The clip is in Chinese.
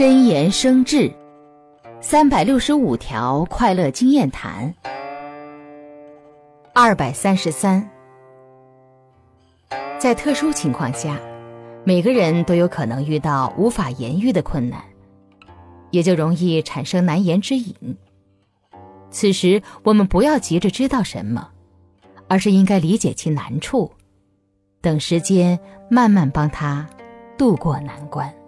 真言生智。三百六十五条快乐经验谈。二百三十三。在特殊情况下每个人都有可能遇到无法言喻的困难也就容易产生难言之隐。此时我们不要急着知道什么而是应该理解其难处等时间慢慢帮他渡过难关。